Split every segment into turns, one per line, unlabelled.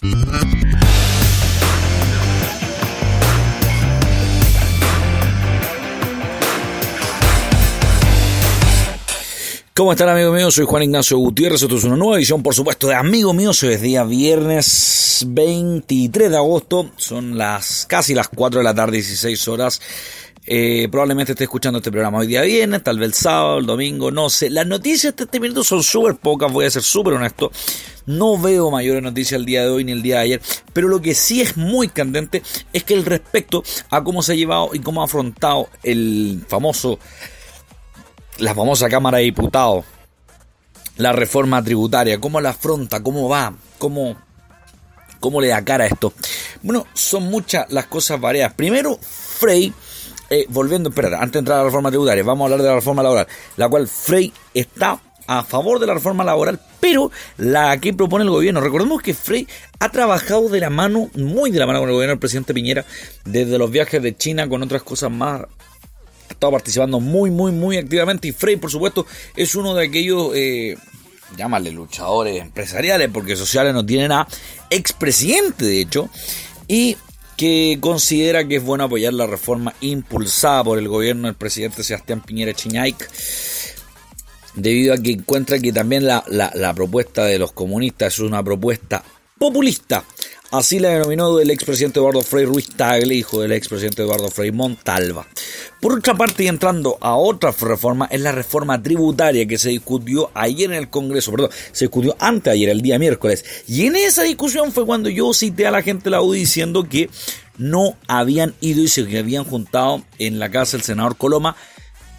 ¿Cómo están amigos míos? Soy Juan Ignacio Gutiérrez, esto es una nueva edición por supuesto de Amigo Mío, hoy es día viernes 23 de agosto, son las casi las 4 de la tarde, 16 horas. Eh, probablemente esté escuchando este programa hoy día viernes, tal vez el sábado, el domingo, no sé. Las noticias de este minuto son súper pocas, voy a ser súper honesto. No veo mayores noticias el día de hoy ni el día de ayer, pero lo que sí es muy candente es que el respecto a cómo se ha llevado y cómo ha afrontado el famoso la famosa Cámara de Diputados, la reforma tributaria, cómo la afronta, cómo va, cómo, cómo le da cara a esto. Bueno, son muchas las cosas variadas. Primero, Frey, eh, volviendo, espera, antes de entrar a la reforma tributaria, vamos a hablar de la reforma laboral, la cual Frey está a favor de la reforma laboral, pero la que propone el gobierno. Recordemos que Frey ha trabajado de la mano, muy de la mano con el gobierno del presidente Piñera, desde los viajes de China con otras cosas más ha estado participando muy, muy, muy activamente. Y Frey, por supuesto, es uno de aquellos, eh, llámale luchadores empresariales, porque sociales no tienen a expresidente, de hecho, y que considera que es bueno apoyar la reforma impulsada por el gobierno del presidente Sebastián Piñera Chiñaic, debido a que encuentra que también la, la propuesta de los comunistas es una propuesta populista Así la denominó el expresidente Eduardo Frei Ruiz Tagle, hijo del expresidente Eduardo Frei Montalva. Por otra parte, y entrando a otra reforma, es la reforma tributaria que se discutió ayer en el Congreso, perdón, se discutió antes ayer, el día miércoles. Y en esa discusión fue cuando yo cité a la gente de la UDI diciendo que no habían ido y se habían juntado en la casa del senador Coloma,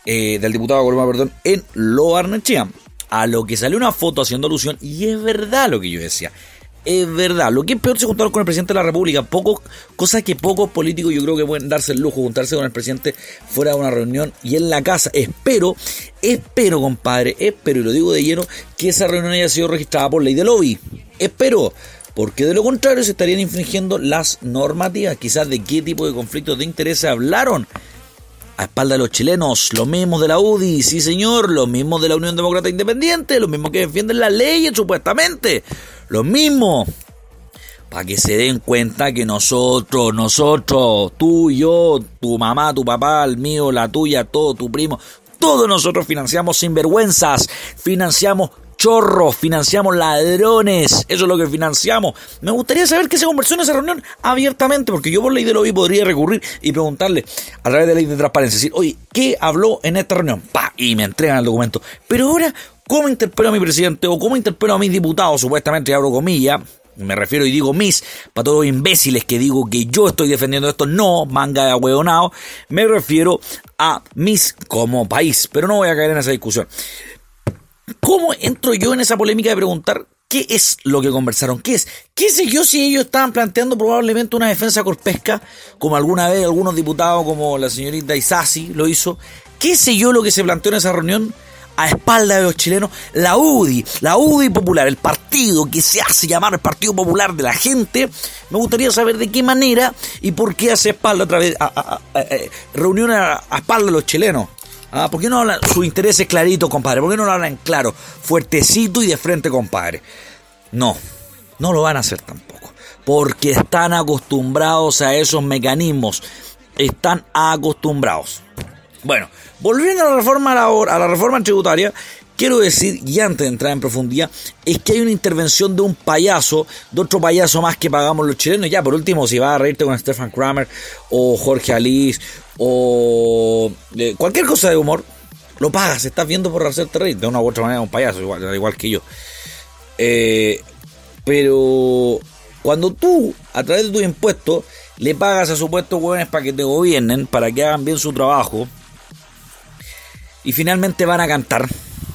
eh, del diputado Coloma, perdón, en Loarnechea. A lo que salió una foto haciendo alusión, y es verdad lo que yo decía es verdad. Lo que es peor se juntaron con el presidente de la República. Poco, cosas que pocos políticos yo creo que pueden darse el lujo, juntarse con el presidente fuera de una reunión y en la casa. Espero, espero, compadre, espero, y lo digo de lleno, que esa reunión haya sido registrada por ley de lobby. Espero. Porque de lo contrario se estarían infringiendo las normativas. Quizás de qué tipo de conflictos de interés hablaron a espalda de los chilenos, los mismos de la UDI, sí señor, los mismos de la Unión Demócrata Independiente, los mismos que defienden las leyes supuestamente, los mismos. Para que se den cuenta que nosotros, nosotros, tú, yo, tu mamá, tu papá, el mío, la tuya, todo, tu primo, todos nosotros financiamos sinvergüenzas, financiamos chorros, financiamos ladrones, eso es lo que financiamos. Me gustaría saber qué se conversó en esa reunión abiertamente, porque yo por ley de lobby podría recurrir y preguntarle a través de la ley de transparencia, decir, oye, ¿qué habló en esta reunión? Pa, y me entregan el documento. Pero ahora, ¿cómo interpelo a mi presidente o cómo interpelo a mis diputados? Supuestamente, abro comillas, me refiero y digo mis, para todos los imbéciles que digo que yo estoy defendiendo esto, no, manga de me refiero a mis como país, pero no voy a caer en esa discusión. ¿Cómo entro yo en esa polémica de preguntar qué es lo que conversaron? ¿Qué es? ¿Qué sé yo si ellos estaban planteando probablemente una defensa corpesca, como alguna vez algunos diputados como la señorita Isasi lo hizo? ¿Qué sé yo lo que se planteó en esa reunión? a espalda de los chilenos, la UDI, la UDI Popular, el partido que se hace llamar el Partido Popular de la gente, me gustaría saber de qué manera y por qué hace espalda otra vez, a, reunión a, espalda de los chilenos. Ah, ¿Por qué no hablan su interés es clarito, compadre? ¿Por qué no lo hablan claro, fuertecito y de frente, compadre? No, no lo van a hacer tampoco. Porque están acostumbrados a esos mecanismos. Están acostumbrados. Bueno, volviendo a la reforma a la reforma tributaria, quiero decir, y antes de entrar en profundidad, es que hay una intervención de un payaso, de otro payaso más que pagamos los chilenos. Ya, por último, si vas a reírte con Stefan Kramer o Jorge Alice o cualquier cosa de humor, lo pagas, estás viendo por hacerte reír. De una u otra manera, un payaso, igual, igual que yo. Eh, pero cuando tú, a través de tus impuestos, le pagas a supuestos jóvenes para que te gobiernen, para que hagan bien su trabajo, y finalmente van a cantar,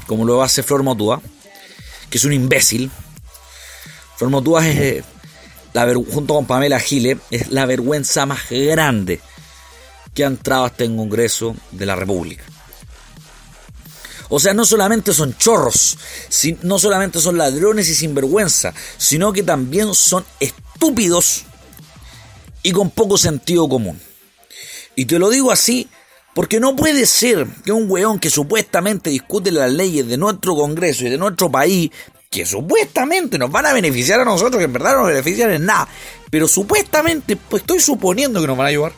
como lo hace Flor Motúa, que es un imbécil. Flor Motúa es, eh, la, junto con Pamela Gile, es la vergüenza más grande que ha entrado hasta en Congreso de la República. O sea, no solamente son chorros, no solamente son ladrones y sinvergüenza, sino que también son estúpidos y con poco sentido común. Y te lo digo así porque no puede ser que un weón que supuestamente discute las leyes de nuestro Congreso y de nuestro país que supuestamente nos van a beneficiar a nosotros, que en verdad no nos benefician en nada, pero supuestamente, pues estoy suponiendo que nos van a ayudar,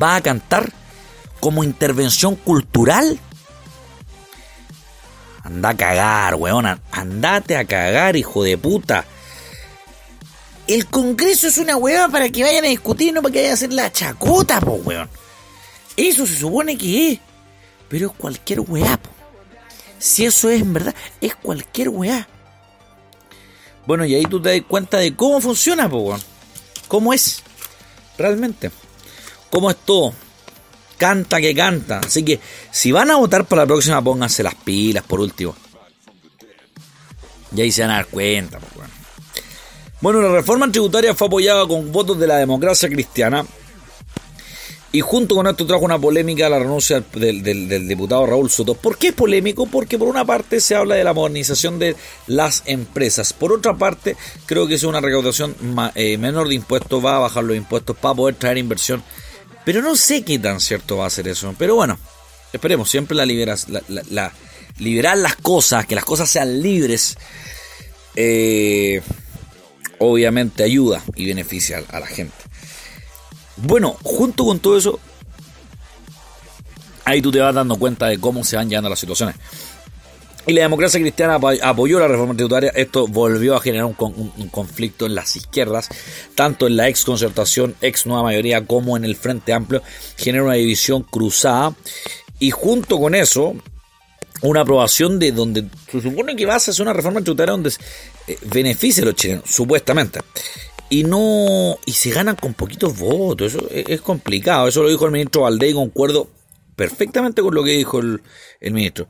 va a cantar como intervención cultural. Anda a cagar, weón. Andate a cagar, hijo de puta. El Congreso es una weá para que vayan a discutir, no para que vayan a hacer la chacota, po, weón. Eso se supone que es. Pero es cualquier weá. Si eso es en verdad, es cualquier weá. Bueno, y ahí tú te das cuenta de cómo funciona, po. Cómo es. Realmente. Cómo es todo. Canta que canta. Así que, si van a votar para la próxima, pónganse las pilas, por último. Y ahí se van a dar cuenta, po. Bueno, la reforma tributaria fue apoyada con votos de la democracia cristiana. Y junto con esto trajo una polémica la renuncia del, diputado Raúl Soto. ¿Por qué es polémico? Porque por una parte se habla de la modernización de las empresas. Por otra parte, creo que es una recaudación eh, menor de impuestos, va a bajar los impuestos para poder traer inversión. Pero no sé qué tan cierto va a ser eso. Pero bueno, esperemos, siempre la, liberas, liberar las cosas, que las cosas sean libres. Eh, obviamente ayuda y beneficia a la gente. Bueno, junto con todo eso, ahí tú te vas dando cuenta de cómo se van llevando las situaciones. Y la democracia cristiana apoyó la reforma tributaria. Esto volvió a generar un, conflicto en las izquierdas, tanto en la ex concertación, ex nueva mayoría, como en el Frente Amplio. Genera una división cruzada. Y junto con eso, una aprobación de donde se supone que va a hacer una reforma tributaria donde eh, beneficie a los chilenos, supuestamente. Y no. Y se ganan con poquitos votos. Eso es, complicado. Eso lo dijo el ministro Valdés y concuerdo perfectamente con lo que dijo el, ministro.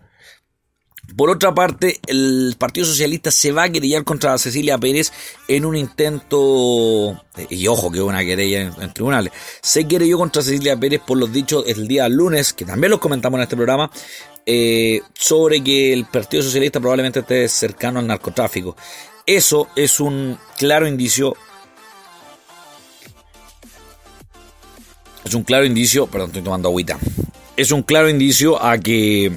Por otra parte, el Partido Socialista se va a querellar contra Cecilia Pérez en un intento, y ojo que es una querella en, en, tribunales, se querelló contra Cecilia Pérez por los dichos el día lunes, que también los comentamos en este programa, eh, sobre que el Partido Socialista probablemente esté cercano al narcotráfico. Eso es un claro indicio. Es un claro indicio, perdón, estoy tomando agüita. Es un claro indicio a que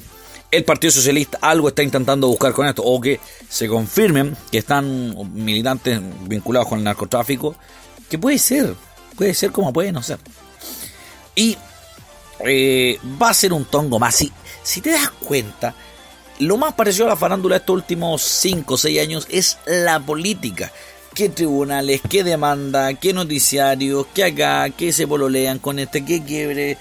el Partido Socialista algo está intentando buscar con esto, o que se confirmen que están militantes vinculados con el narcotráfico, que puede ser, puede ser como puede no ser. Y eh, va a ser un tongo más. Si, si te das cuenta, lo más parecido a la farándula de estos últimos 5 o 6 años es la política. ¿Qué tribunales, qué demanda, qué noticiarios, qué acá, qué se pololean con este, qué quiebre?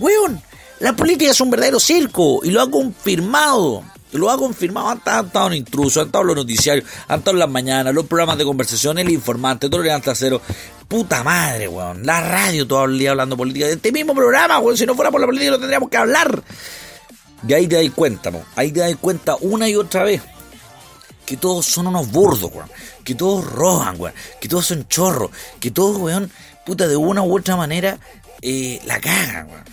Weón, la política es un verdadero circo y lo ha confirmado. Lo ha confirmado, han, estado en intrusos, han estado los noticiarios, han estado en las mañanas, los programas de conversación, el informante, todo el cero. Puta madre, weón. La radio todo el día hablando política. De este mismo programa, weón. Si no fuera por la política, no tendríamos que hablar. Y ahí te das cuenta, ¿no? Ahí te das cuenta una y otra vez que todos son unos burdos, weón. Que todos roban, weón. Que todos son chorros. Que todos, weón, puta, de una u otra manera eh, la cagan, weón.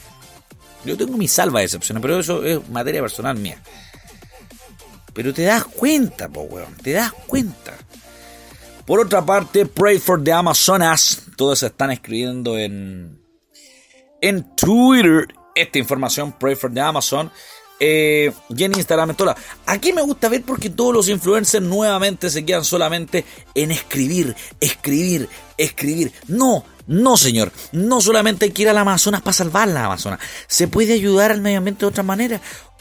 Yo tengo mi salva de excepciones, pero eso es materia personal mía. Pero te das cuenta, po, weón. Te das cuenta. Por otra parte, Pray for the Amazonas. Todos están escribiendo en, en Twitter esta información, Pray for the Amazon. Eh, y en Instagram en toda. Aquí me gusta ver porque todos los influencers nuevamente se quedan solamente en escribir, escribir, escribir. No, no señor, no solamente hay que ir al Amazonas para salvar la Amazonas. Se puede ayudar al medio ambiente de otra manera.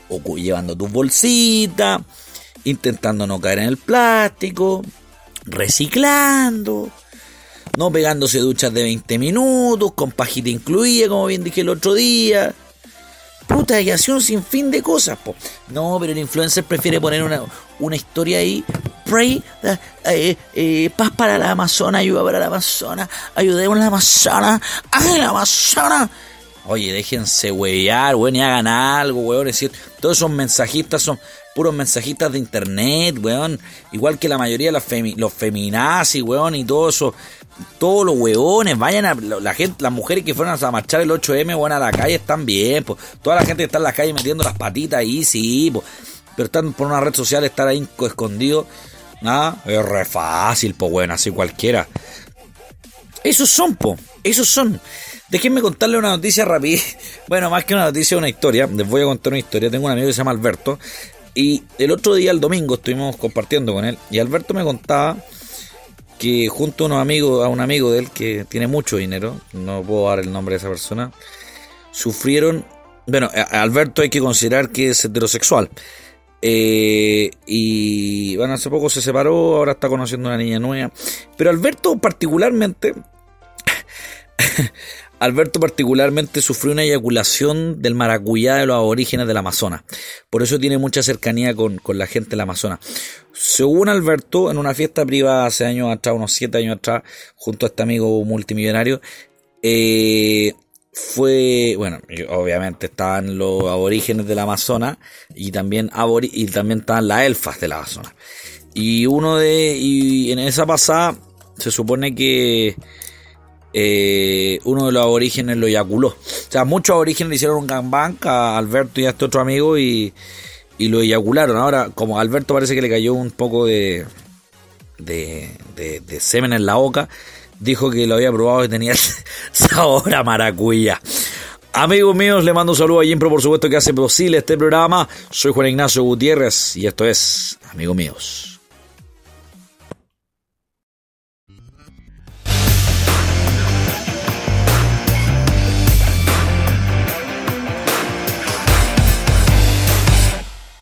O llevando tu bolsita, intentando no caer en el plástico, reciclando, no pegándose duchas de 20 minutos, con pajita incluida, como bien dije el otro día. Puta, y así un sinfín de cosas, po. No, pero el influencer prefiere poner una, una historia ahí. Pray, eh, eh, eh, paz para la Amazona, ayuda para la Amazona, ayudemos a la Amazona, ¡ay, la Amazona! Oye, déjense huevear, weón, y hagan algo, weón. Es decir, todos esos mensajistas son puros mensajistas de internet, weón. Igual que la mayoría de femi los feminazis, weón, y todo eso. Todos los weones, vayan a. La gente, las mujeres que fueron a marchar el 8M, weón, a la calle están bien, pues. Toda la gente que está en la calle metiendo las patitas ahí, sí, pues. Pero están por una red social, estar ahí escondido, nada, es re fácil, pues, weón, así cualquiera. Esos son, po, esos son. Déjenme contarle una noticia rápida. Bueno, más que una noticia, una historia. Les voy a contar una historia. Tengo un amigo que se llama Alberto. Y el otro día, el domingo, estuvimos compartiendo con él y Alberto me contaba que junto a, unos amigos, a un amigo de él que tiene mucho dinero, no puedo dar el nombre de esa persona, sufrieron, bueno, Alberto hay que considerar que es heterosexual. Eh, y bueno, hace poco se separó, ahora está conociendo una niña nueva. Pero Alberto particularmente Alberto particularmente sufrió una eyaculación del maracuyá de los aborígenes del Amazonas. Por eso tiene mucha cercanía con, la gente del Amazonas. Según Alberto, en una fiesta privada hace años atrás, unos siete años atrás, junto a este amigo multimillonario, eh, fue, bueno, obviamente estaban los aborígenes del Amazonas y también, y también estaban las elfas del Amazonas. Y uno de, y en esa pasada se supone que eh, uno de los aborígenes lo eyaculó. O sea, muchos aborígenes le hicieron un gangbang a Alberto y a este otro amigo y, lo eyacularon. Ahora, como a Alberto parece que le cayó un poco de, de, de, semen en la boca, dijo que lo había probado y tenía sabor a maracuya. Amigos míos, le mando un saludo a Jimpro, por supuesto, que hace posible este programa. Soy Juan Ignacio Gutiérrez y esto es Amigos míos.